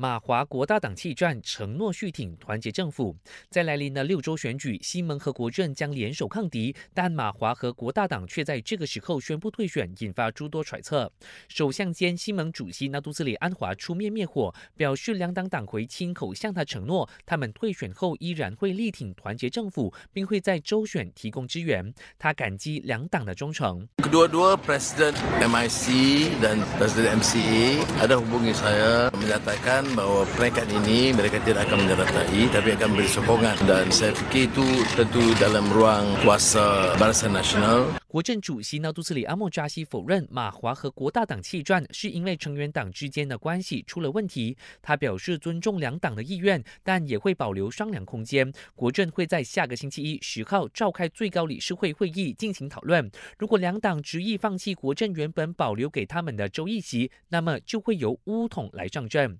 马华国大党弃战，承诺续挺团结政府。在来临的六周选举，西蒙和国政将联手抗敌，但马华和国大党却在这个时候宣布退选，引发诸多揣测。首相兼西蒙主席纳杜斯里安华出面灭火，表示两党党魁亲口向他承诺，他们退选后依然会力挺团结政府，并会在周选提供支援。他感激两党的忠诚。Kedua-dua Presiden MIC dan Presiden MCA ada hubungi saya menyatakan bahawa peringkat ini mereka tidak akan menyertai tapi akan beri sokongan dan saya fikir itu tentu dalam ruang kuasa Barisan Nasional 国政主席纳杜斯里阿莫扎西否认马华和国大党弃战是因为成员党之间的关系出了问题。他表示尊重两党的意愿，但也会保留商量空间。国政会在下个星期一十号召开最高理事会会议进行讨论。如果两党执意放弃国政原本保留给他们的州议席，那么就会由乌统来上阵。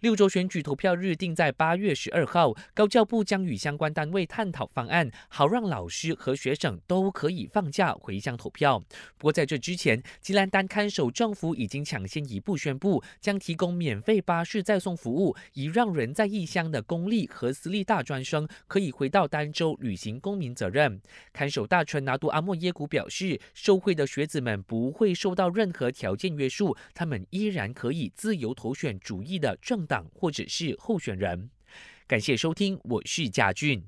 六州选举投票日定在八月十二号，高教部将与相关单位探讨方案，好让老师和学生都可以放假回乡投票。不过在这之前，吉兰丹看守政府已经抢先一步宣布，将提供免费巴士载送服务，以让人在异乡的公立和私立大专生可以回到丹州履行公民责任。看守大臣拿督阿莫耶古表示，受贿的学子们不会受到任何条件约束，他们依然可以自由投选主义的。政党或者是候选人，感谢收听，我是贾俊。